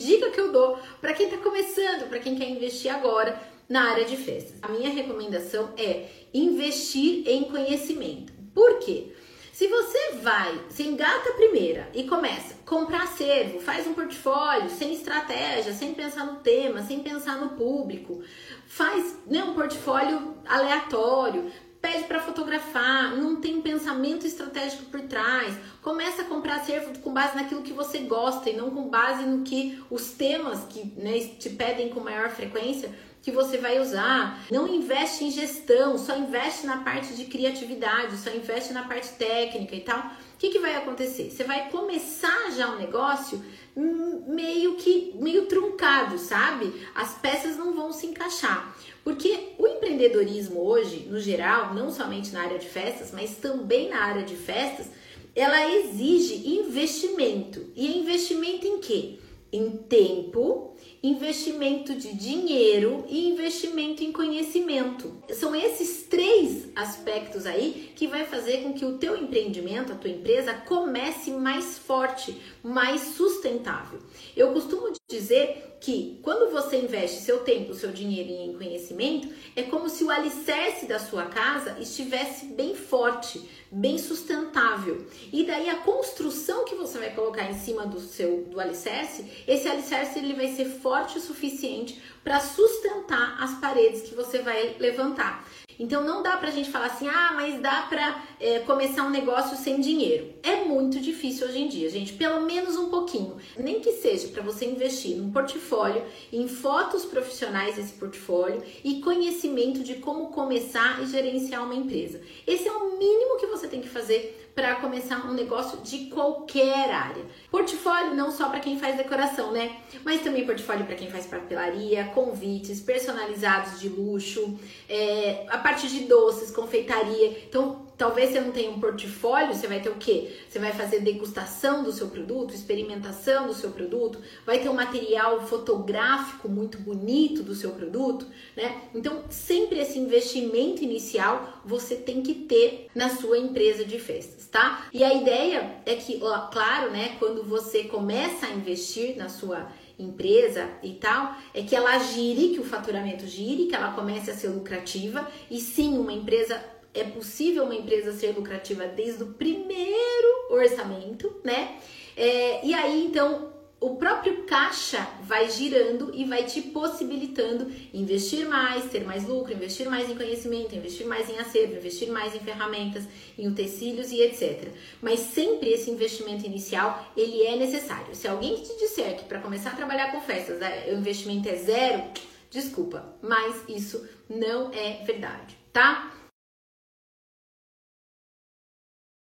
Dica que eu dou para quem está começando, para quem quer investir agora na área de festas. A minha recomendação é investir em conhecimento. Por quê? Se você vai, se engata a primeira e começa a comprar acervo, faz um portfólio sem estratégia, sem pensar no tema, sem pensar no público, faz né, um portfólio aleatório, pede para fotografar, não tem pensamento estratégico por trás, começa a comprar acervo com base naquilo que você gosta e não com base no que os temas que né, te pedem com maior frequência que você vai usar. Não investe em gestão, só investe na parte de criatividade, só investe na parte técnica e tal. O que, que vai acontecer? Você vai começar já um negócio meio que meio truncado, sabe? As peças não vão se encaixar. Porque o empreendedorismo hoje, no geral, não somente na área de festas, mas também na área de festas, ela exige investimento. E investimento em quê? Em tempo, investimento de dinheiro e investimento em conhecimento. São esses três aspectos aí que vai fazer com que o teu empreendimento, a tua empresa comece mais forte, mais sustentável. Eu costumo dizer que quando você investe seu tempo, seu dinheiro em conhecimento, é como se o alicerce da sua casa estivesse bem forte, bem sustentável. E daí a construção que você vai colocar em cima do seu do alicerce, esse alicerce ele vai ser forte o suficiente para sustentar as paredes que você vai levantar. Então não dá pra gente falar assim, ah, mas dá pra é, começar um negócio sem dinheiro. É muito difícil hoje em dia, gente, pelo menos um pouquinho. Nem que seja para você investir num portfólio, em fotos profissionais desse portfólio e conhecimento de como começar e gerenciar uma empresa. Esse é o mínimo que você tem que fazer para começar um negócio de qualquer área. Portfólio não só para quem faz decoração, né? Mas também portfólio para quem faz papelaria, convites personalizados de luxo, é, a parte de doces, confeitaria. Então, Talvez você não tenha um portfólio, você vai ter o quê? Você vai fazer degustação do seu produto, experimentação do seu produto, vai ter um material fotográfico muito bonito do seu produto, né? Então, sempre esse investimento inicial você tem que ter na sua empresa de festas, tá? E a ideia é que, claro, né, quando você começa a investir na sua empresa e tal, é que ela gire, que o faturamento gire, que ela comece a ser lucrativa e sim, uma empresa é possível uma empresa ser lucrativa desde o primeiro orçamento, né? É, e aí, então, o próprio caixa vai girando e vai te possibilitando investir mais, ter mais lucro, investir mais em conhecimento, investir mais em acervo, investir mais em ferramentas, em utensílios e etc. Mas sempre esse investimento inicial, ele é necessário. Se alguém te disser que para começar a trabalhar com festas, né, o investimento é zero, desculpa, mas isso não é verdade, tá?